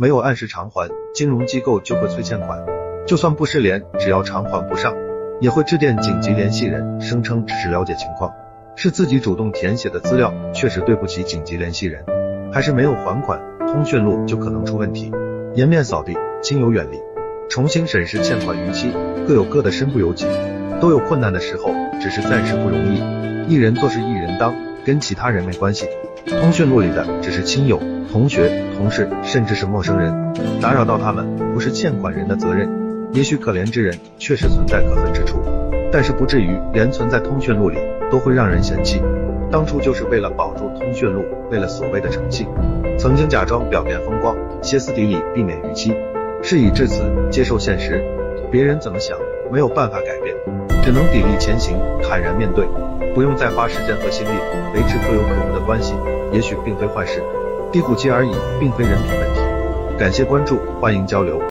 没有按时偿还，金融机构就会催欠款。就算不失联，只要偿还不上，也会致电紧急联系人，声称只是了解情况，是自己主动填写的资料确实对不起紧急联系人，还是没有还款，通讯录就可能出问题。颜面扫地，亲友远离，重新审视欠款逾期，各有各的身不由己，都有困难的时候，只是暂时不容易。一人做事一人当，跟其他人没关系。通讯录里的只是亲友、同学、同事，甚至是陌生人，打扰到他们不是欠款人的责任。也许可怜之人确实存在可恨之处，但是不至于连存在通讯录里都会让人嫌弃。当初就是为了保住通讯录，为了所谓的诚信，曾经假装表面风光，歇斯底里避免逾期。事已至此，接受现实，别人怎么想没有办法改变，只能砥砺前行，坦然面对，不用再花时间和心力维持可有可无的关系，也许并非坏事。低谷期而已，并非人品问题。感谢关注，欢迎交流。